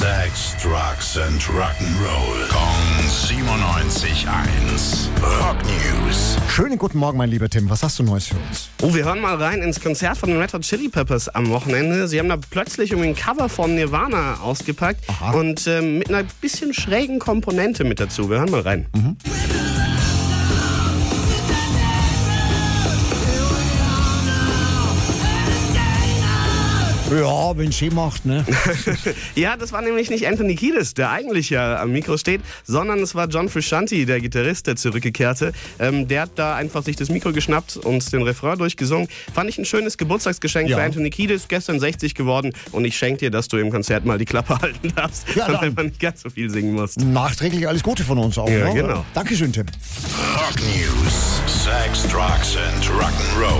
Sex, Drugs and Rock'n'Roll. Kong 97.1. Rock News. Schönen guten Morgen, mein lieber Tim. Was hast du Neues für uns? Oh, wir hören mal rein ins Konzert von den Red Hot Chili Peppers am Wochenende. Sie haben da plötzlich irgendwie ein Cover von Nirvana ausgepackt Aha. und ähm, mit einer bisschen schrägen Komponente mit dazu. Wir hören mal rein. Ja, wenn schön macht, ne? Ja, das war nämlich nicht Anthony Kiedis, der eigentlich ja am Mikro steht, sondern es war John Frusciante, der Gitarrist, der zurückgekehrte. Ähm, der hat da einfach sich das Mikro geschnappt und den Refrain durchgesungen. Fand ich ein schönes Geburtstagsgeschenk Ja. für Anthony Kiedis, gestern 60 geworden und ich schenke dir, dass du im Konzert mal die Klappe halten darfst Ja, und einfach nicht ganz so viel singen musst. Nachträglich alles Gute von uns auch. Ja, ne? genau. Dankeschön, Tim. Rock News. Sex, Drugs and Rock'n'Roll.